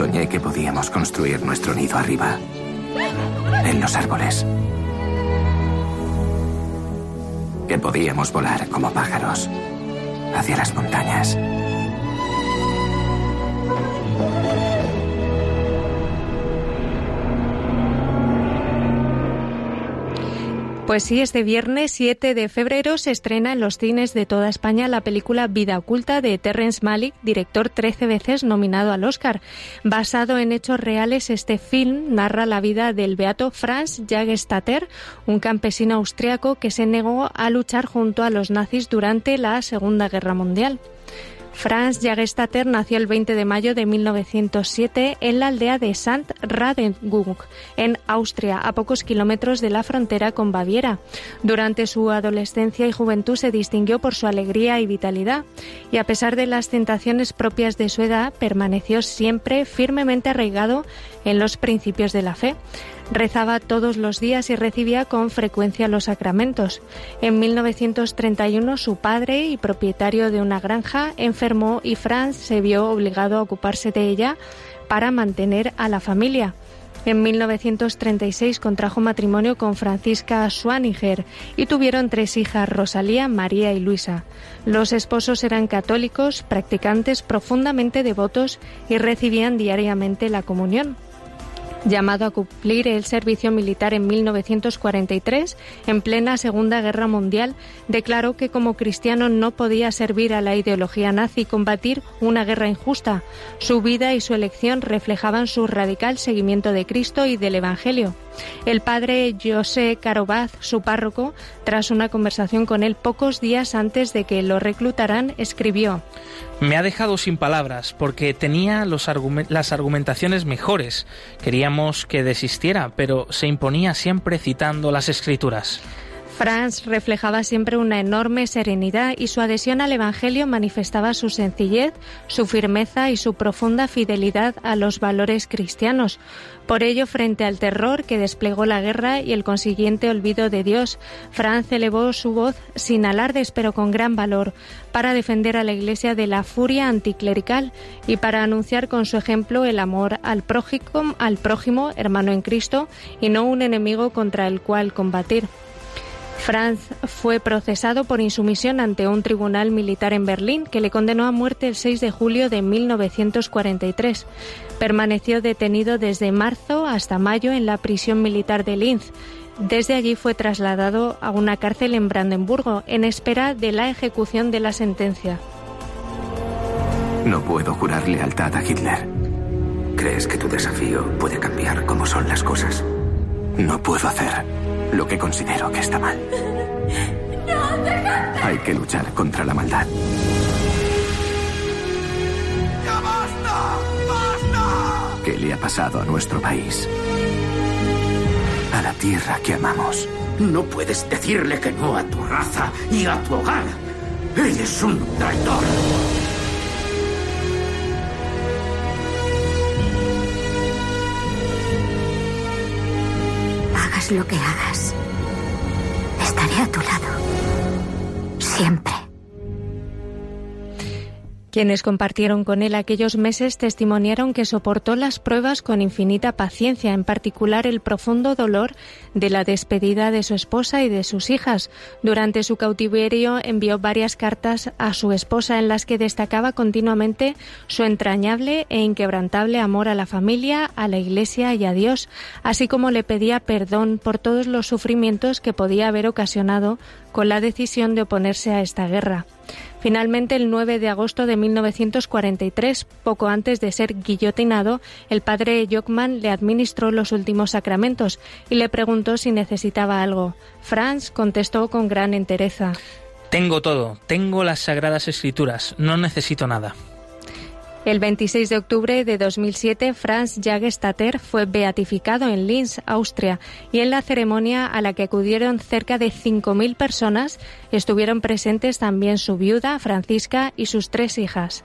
Soñé que podíamos construir nuestro nido arriba, en los árboles. Que podíamos volar como pájaros hacia las montañas. Pues sí, este viernes 7 de febrero se estrena en los cines de toda España la película Vida Oculta de Terrence Malick, director 13 veces nominado al Oscar. Basado en hechos reales, este film narra la vida del beato Franz Jagerstatter, un campesino austriaco que se negó a luchar junto a los nazis durante la Segunda Guerra Mundial. Franz Jagerstatter nació el 20 de mayo de 1907 en la aldea de St. Radengung, en Austria, a pocos kilómetros de la frontera con Baviera. Durante su adolescencia y juventud se distinguió por su alegría y vitalidad, y a pesar de las tentaciones propias de su edad, permaneció siempre firmemente arraigado en los principios de la fe. Rezaba todos los días y recibía con frecuencia los sacramentos. En 1931 su padre y propietario de una granja enfermó y Franz se vio obligado a ocuparse de ella para mantener a la familia. En 1936 contrajo matrimonio con Francisca Schwaniger y tuvieron tres hijas, Rosalía, María y Luisa. Los esposos eran católicos, practicantes profundamente devotos y recibían diariamente la comunión llamado a cumplir el servicio militar en 1943, en plena Segunda Guerra Mundial, declaró que como cristiano no podía servir a la ideología nazi y combatir una guerra injusta. Su vida y su elección reflejaban su radical seguimiento de Cristo y del Evangelio. El padre José Carobaz, su párroco, tras una conversación con él pocos días antes de que lo reclutaran, escribió me ha dejado sin palabras porque tenía las argumentaciones mejores. Queríamos que desistiera, pero se imponía siempre citando las escrituras. Franz reflejaba siempre una enorme serenidad y su adhesión al Evangelio manifestaba su sencillez, su firmeza y su profunda fidelidad a los valores cristianos. Por ello, frente al terror que desplegó la guerra y el consiguiente olvido de Dios, Franz elevó su voz sin alardes pero con gran valor para defender a la Iglesia de la furia anticlerical y para anunciar con su ejemplo el amor al prójimo, al prójimo hermano en Cristo, y no un enemigo contra el cual combatir. Franz fue procesado por insumisión ante un tribunal militar en Berlín que le condenó a muerte el 6 de julio de 1943. Permaneció detenido desde marzo hasta mayo en la prisión militar de Linz. Desde allí fue trasladado a una cárcel en Brandenburgo en espera de la ejecución de la sentencia. No puedo jurar lealtad a Hitler. ¿Crees que tu desafío puede cambiar cómo son las cosas? No puedo hacer lo que considero que está mal. Hay que luchar contra la maldad. ¡Ya basta! ¡Basta! ¿Qué le ha pasado a nuestro país? A la tierra que amamos. No puedes decirle que no a tu raza y a tu hogar. Eres un traidor. Lo que hagas. Estaré a tu lado. Siempre. Quienes compartieron con él aquellos meses testimoniaron que soportó las pruebas con infinita paciencia, en particular el profundo dolor de la despedida de su esposa y de sus hijas. Durante su cautiverio envió varias cartas a su esposa en las que destacaba continuamente su entrañable e inquebrantable amor a la familia, a la Iglesia y a Dios, así como le pedía perdón por todos los sufrimientos que podía haber ocasionado con la decisión de oponerse a esta guerra. Finalmente, el 9 de agosto de 1943, poco antes de ser guillotinado, el padre Jockman le administró los últimos sacramentos y le preguntó si necesitaba algo. Franz contestó con gran entereza. Tengo todo, tengo las sagradas escrituras, no necesito nada. El 26 de octubre de 2007, Franz Jagerstatter fue beatificado en Linz, Austria, y en la ceremonia a la que acudieron cerca de 5.000 personas estuvieron presentes también su viuda, Francisca, y sus tres hijas.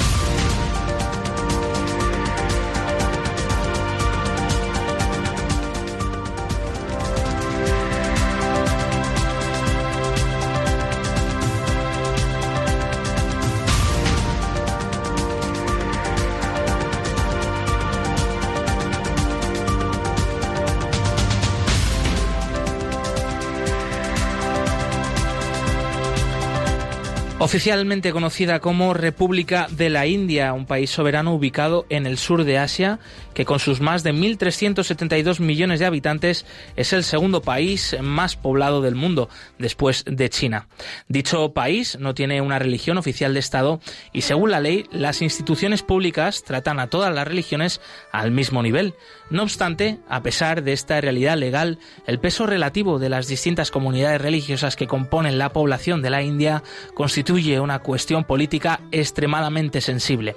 Oficialmente conocida como República de la India, un país soberano ubicado en el sur de Asia, que con sus más de 1.372 millones de habitantes es el segundo país más poblado del mundo, después de China. Dicho país no tiene una religión oficial de Estado y, según la ley, las instituciones públicas tratan a todas las religiones al mismo nivel. No obstante, a pesar de esta realidad legal, el peso relativo de las distintas comunidades religiosas que componen la población de la India constituye una cuestión política extremadamente sensible.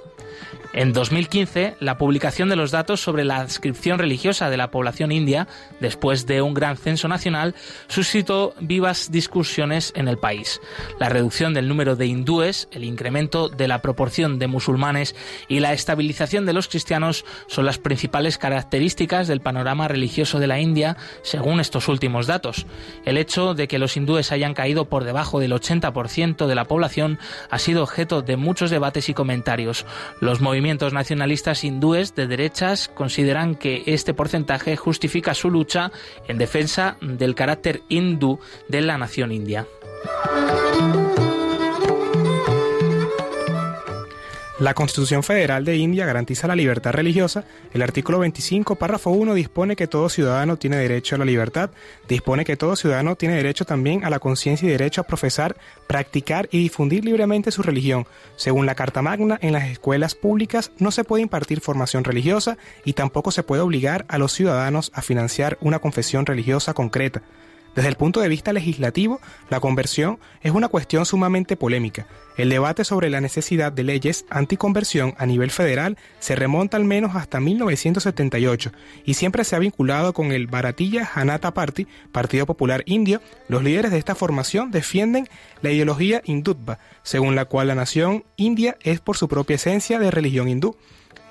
En 2015, la publicación de los datos sobre la adscripción religiosa de la población india, después de un gran censo nacional, suscitó vivas discusiones en el país. La reducción del número de hindúes, el incremento de la proporción de musulmanes y la estabilización de los cristianos son las principales características del panorama religioso de la India, según estos últimos datos. El hecho de que los hindúes hayan caído por debajo del 80% de la población ha sido objeto de muchos debates y comentarios. Los movimientos nacionalistas hindúes de derechas consideran que este porcentaje justifica su lucha en defensa del carácter hindú de la nación india. La Constitución Federal de India garantiza la libertad religiosa. El artículo 25, párrafo 1, dispone que todo ciudadano tiene derecho a la libertad. Dispone que todo ciudadano tiene derecho también a la conciencia y derecho a profesar, practicar y difundir libremente su religión. Según la Carta Magna, en las escuelas públicas no se puede impartir formación religiosa y tampoco se puede obligar a los ciudadanos a financiar una confesión religiosa concreta. Desde el punto de vista legislativo, la conversión es una cuestión sumamente polémica. El debate sobre la necesidad de leyes anticonversión a nivel federal se remonta al menos hasta 1978 y siempre se ha vinculado con el Bharatiya Janata Party, Partido Popular Indio. Los líderes de esta formación defienden la ideología hindutva, según la cual la nación india es por su propia esencia de religión hindú.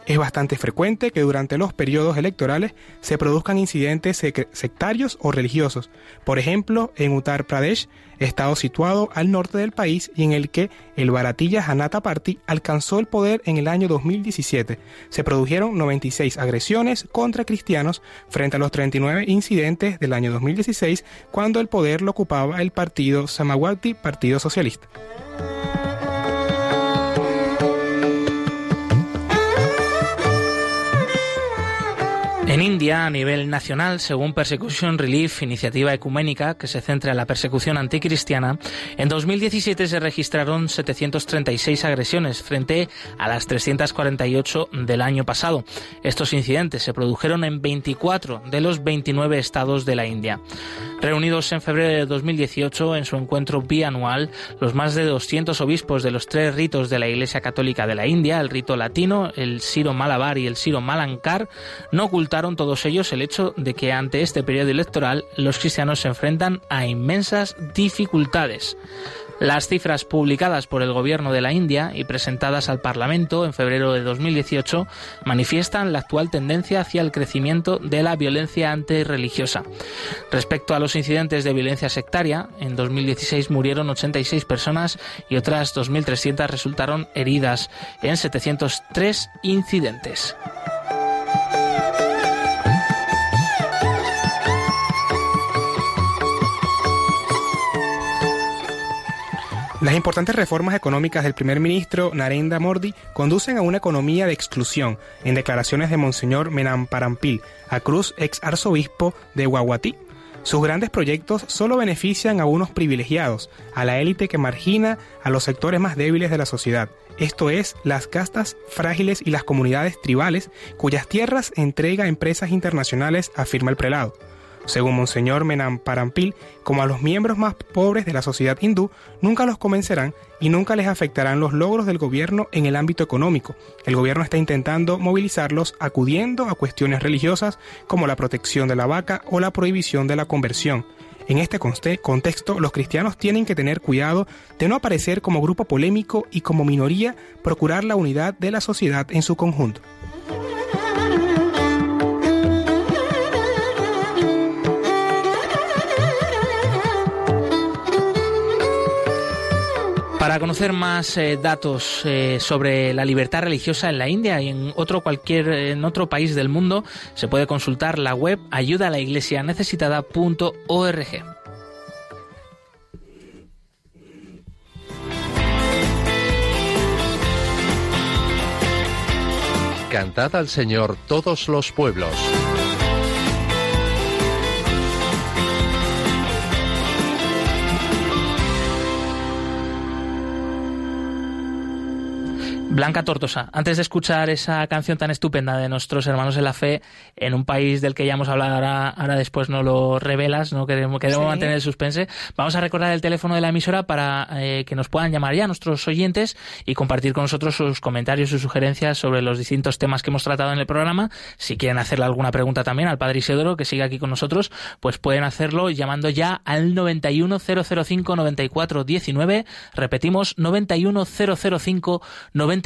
Es bastante frecuente que durante los periodos electorales se produzcan incidentes sectarios o religiosos. Por ejemplo, en Uttar Pradesh, estado situado al norte del país y en el que el Bharatiya Janata Party alcanzó el poder en el año 2017. Se produjeron 96 agresiones contra cristianos frente a los 39 incidentes del año 2016 cuando el poder lo ocupaba el partido Samawati, Partido Socialista. En India, a nivel nacional, según Persecution Relief, iniciativa ecuménica que se centra en la persecución anticristiana, en 2017 se registraron 736 agresiones frente a las 348 del año pasado. Estos incidentes se produjeron en 24 de los 29 estados de la India. Reunidos en febrero de 2018 en su encuentro bianual, los más de 200 obispos de los tres ritos de la Iglesia Católica de la India, el rito latino, el Siro Malabar y el Siro Malankar, no ocultaron todos ellos el hecho de que ante este periodo electoral los cristianos se enfrentan a inmensas dificultades. Las cifras publicadas por el gobierno de la India y presentadas al Parlamento en febrero de 2018 manifiestan la actual tendencia hacia el crecimiento de la violencia antirreligiosa. Respecto a los incidentes de violencia sectaria, en 2016 murieron 86 personas y otras 2.300 resultaron heridas en 703 incidentes. Las importantes reformas económicas del primer ministro Narendra Modi conducen a una economía de exclusión, en declaraciones de Monseñor Parampil, a Cruz, ex arzobispo de Guaguatí. Sus grandes proyectos solo benefician a unos privilegiados, a la élite que margina a los sectores más débiles de la sociedad, esto es, las castas frágiles y las comunidades tribales cuyas tierras entrega a empresas internacionales, afirma el prelado. Según Monseñor Menam Parampil, como a los miembros más pobres de la sociedad hindú, nunca los convencerán y nunca les afectarán los logros del gobierno en el ámbito económico. El gobierno está intentando movilizarlos acudiendo a cuestiones religiosas como la protección de la vaca o la prohibición de la conversión. En este contexto, los cristianos tienen que tener cuidado de no aparecer como grupo polémico y como minoría procurar la unidad de la sociedad en su conjunto. Para conocer más eh, datos eh, sobre la libertad religiosa en la India y en otro cualquier en otro país del mundo, se puede consultar la web ayudalaiglesianecesitada.org. Cantad al Señor todos los pueblos. Blanca Tortosa, antes de escuchar esa canción tan estupenda de nuestros hermanos en la fe, en un país del que ya hemos hablado, ahora, ahora después no lo revelas, no queremos, queremos mantener el suspense, vamos a recordar el teléfono de la emisora para eh, que nos puedan llamar ya nuestros oyentes y compartir con nosotros sus comentarios, sus sugerencias sobre los distintos temas que hemos tratado en el programa. Si quieren hacerle alguna pregunta también al Padre Isidoro, que sigue aquí con nosotros, pues pueden hacerlo llamando ya al 910059419. Repetimos, 910059419.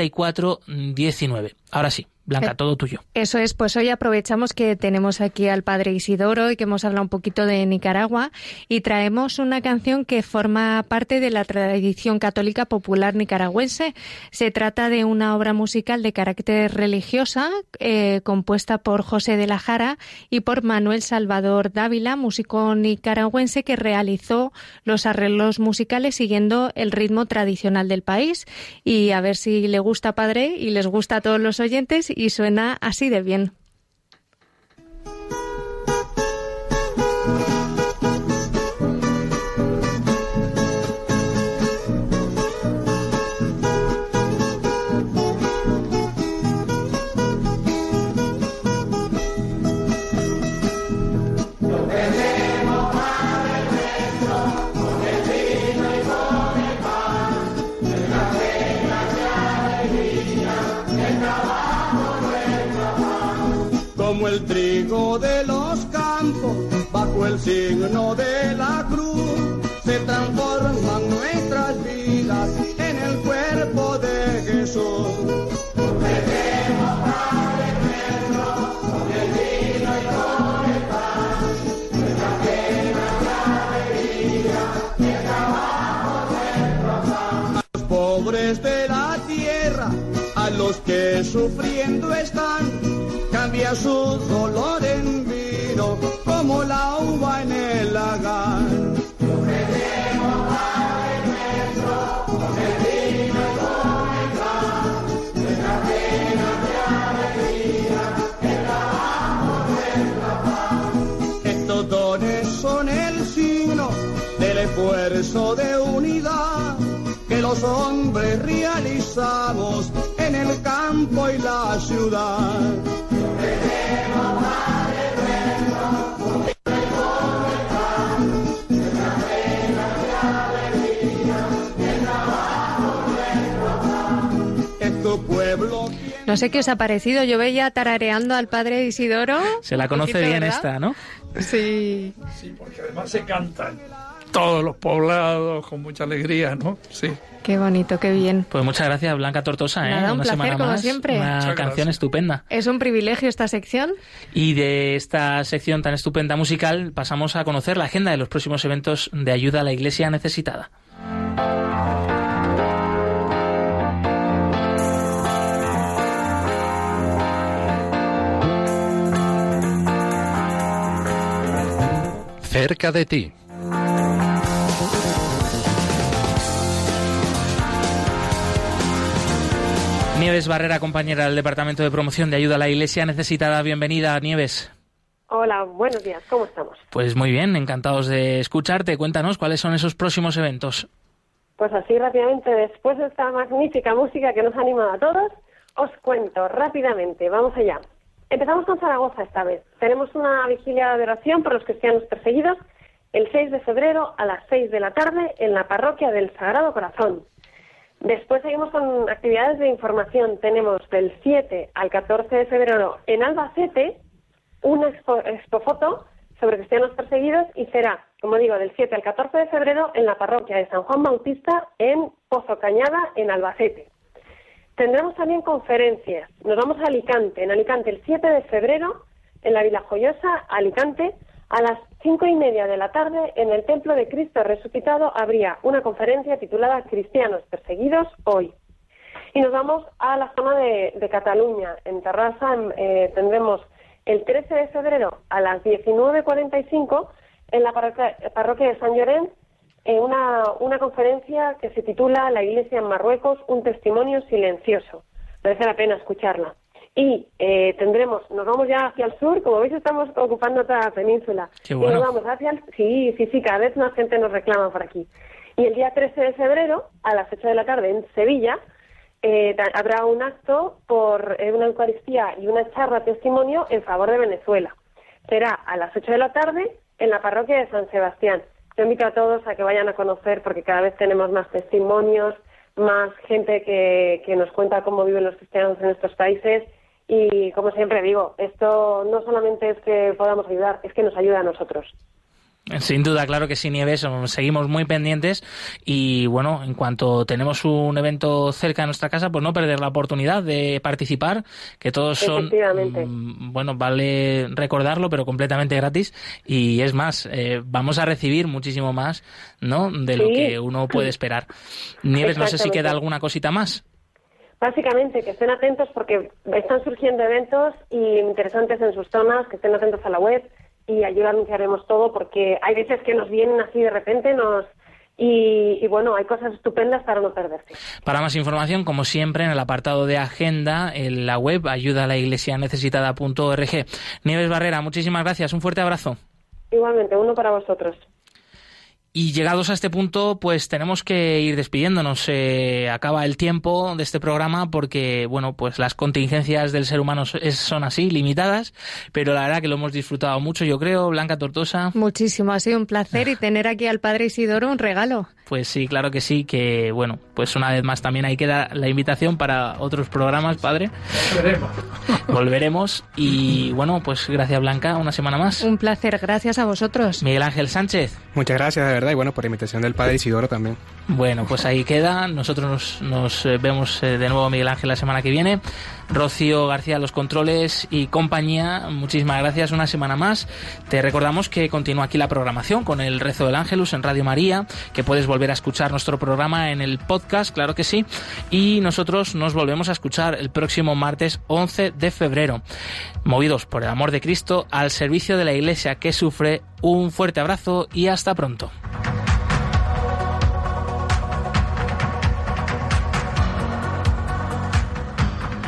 19. Ahora sí, Blanca, todo tuyo. Eso es, pues hoy aprovechamos que tenemos aquí al padre Isidoro y que hemos hablado un poquito de Nicaragua y traemos una canción que forma parte de la tradición católica popular nicaragüense. Se trata de una obra musical de carácter religiosa eh, compuesta por José de la Jara y por Manuel Salvador Dávila, músico nicaragüense que realizó los arreglos musicales siguiendo el ritmo tradicional del país. Y a ver si le gusta, padre, y les gusta a todos los oyentes y suena así de bien. El signo de la cruz, se transforman nuestras vidas en el cuerpo de Jesús. Los pobres de la tierra, a los que sufriendo están, cambia su dolor en vino como la uva en el lagar. Estos dones son el signo del esfuerzo de unidad que los hombres realizamos en el campo y la ciudad. No sé qué os ha parecido. Yo veía tarareando al padre Isidoro. Se la conoce poquito, bien ¿verdad? esta, ¿no? Sí. Sí, porque además se cantan todos los poblados con mucha alegría, ¿no? Sí. Qué bonito, qué bien. Pues muchas gracias, Blanca Tortosa. ¿eh? Nada, un Una placer, semana como más, siempre. Una Muchas canción gracias. estupenda. Es un privilegio esta sección. Y de esta sección tan estupenda musical pasamos a conocer la agenda de los próximos eventos de ayuda a la Iglesia necesitada. Cerca de ti. Nieves Barrera, compañera del Departamento de Promoción de Ayuda a la Iglesia necesitada. Bienvenida, Nieves. Hola, buenos días, ¿cómo estamos? Pues muy bien, encantados de escucharte. Cuéntanos cuáles son esos próximos eventos. Pues así rápidamente, después de esta magnífica música que nos ha animado a todos, os cuento rápidamente, vamos allá. Empezamos con Zaragoza esta vez. Tenemos una vigilia de oración por los cristianos perseguidos el 6 de febrero a las 6 de la tarde en la parroquia del Sagrado Corazón. Después seguimos con actividades de información. Tenemos del 7 al 14 de febrero en Albacete una expo, expofoto sobre cristianos perseguidos y será, como digo, del 7 al 14 de febrero en la parroquia de San Juan Bautista en Pozo Cañada, en Albacete. Tendremos también conferencias. Nos vamos a Alicante. En Alicante el 7 de febrero, en la Vila Joyosa, Alicante, a las cinco y media de la tarde, en el Templo de Cristo Resucitado, habría una conferencia titulada Cristianos perseguidos hoy. Y nos vamos a la zona de, Cataluña. En Terrassa eh, tendremos el 13 de febrero a las 19.45 en la parroquia, parroquia de San Llorén eh, una, una conferencia que se titula La Iglesia en Marruecos, un testimonio silencioso. Merece la pena escucharla. Y eh, tendremos, nos vamos ya hacia el sur, como veis estamos ocupando toda la península. Qué Y nos vamos hacia el, sí, sí, sí, cada vez más gente nos reclama por aquí. Y el día 13 de febrero, a las 8 de la tarde en Sevilla, eh, habrá un acto por eh, una Eucaristía y una charla testimonio en favor de Venezuela. Será a las 8 de la tarde en la parroquia de San Sebastián. Yo invito a todos a que vayan a conocer porque cada vez tenemos más testimonios, más gente que, que nos cuenta cómo viven los cristianos en estos países y como siempre digo, esto no solamente es que podamos ayudar, es que nos ayuda a nosotros. Sin duda, claro que sí, Nieves. Seguimos muy pendientes y bueno, en cuanto tenemos un evento cerca de nuestra casa, pues no perder la oportunidad de participar, que todos son, mm, bueno, vale recordarlo, pero completamente gratis. Y es más, eh, vamos a recibir muchísimo más, ¿no? De lo que uno puede esperar. Nieves, no sé si queda alguna cosita más. Básicamente, que estén atentos porque están surgiendo eventos y interesantes en sus zonas, que estén atentos a la web y allí lo anunciaremos todo porque hay veces que nos vienen así de repente, nos y, bueno, hay cosas estupendas para no perderse. Para más información, como siempre, en el apartado de agenda, en la web ayuda a la iglesia necesitada.org. Nieves Barrera, muchísimas gracias. Un fuerte abrazo. Igualmente, uno para vosotros. Y llegados a este punto, pues tenemos que ir despidiéndonos. Se acaba el tiempo de este programa porque, bueno, pues las contingencias del ser humano son así, limitadas, pero la verdad que lo hemos disfrutado mucho, yo creo, Blanca Tortosa. Muchísimo, ha sido un placer y tener aquí al Padre Isidoro un regalo. Pues sí, claro que sí, que bueno, pues una vez más también ahí queda la invitación para otros programas, Padre. Volveremos. (laughs) Volveremos y bueno, pues gracias Blanca, una semana más. Un placer, gracias a vosotros. Miguel Ángel Sánchez. Muchas gracias, de verdad, y bueno, por la invitación del Padre Isidoro también. Bueno, pues ahí queda. Nosotros nos, eh, vemos eh, de nuevo, Miguel Ángel, la semana que viene. Rocío García, los controles y compañía, muchísimas gracias una semana más. Te recordamos que continúa aquí la programación con el Rezo del Ángelus en Radio María, que puedes volver a escuchar nuestro programa en el podcast, claro que sí. Y nosotros nos volvemos a escuchar el próximo martes 11 de febrero. Movidos por el amor de Cristo, al servicio de la Iglesia que sufre, un fuerte abrazo y hasta pronto.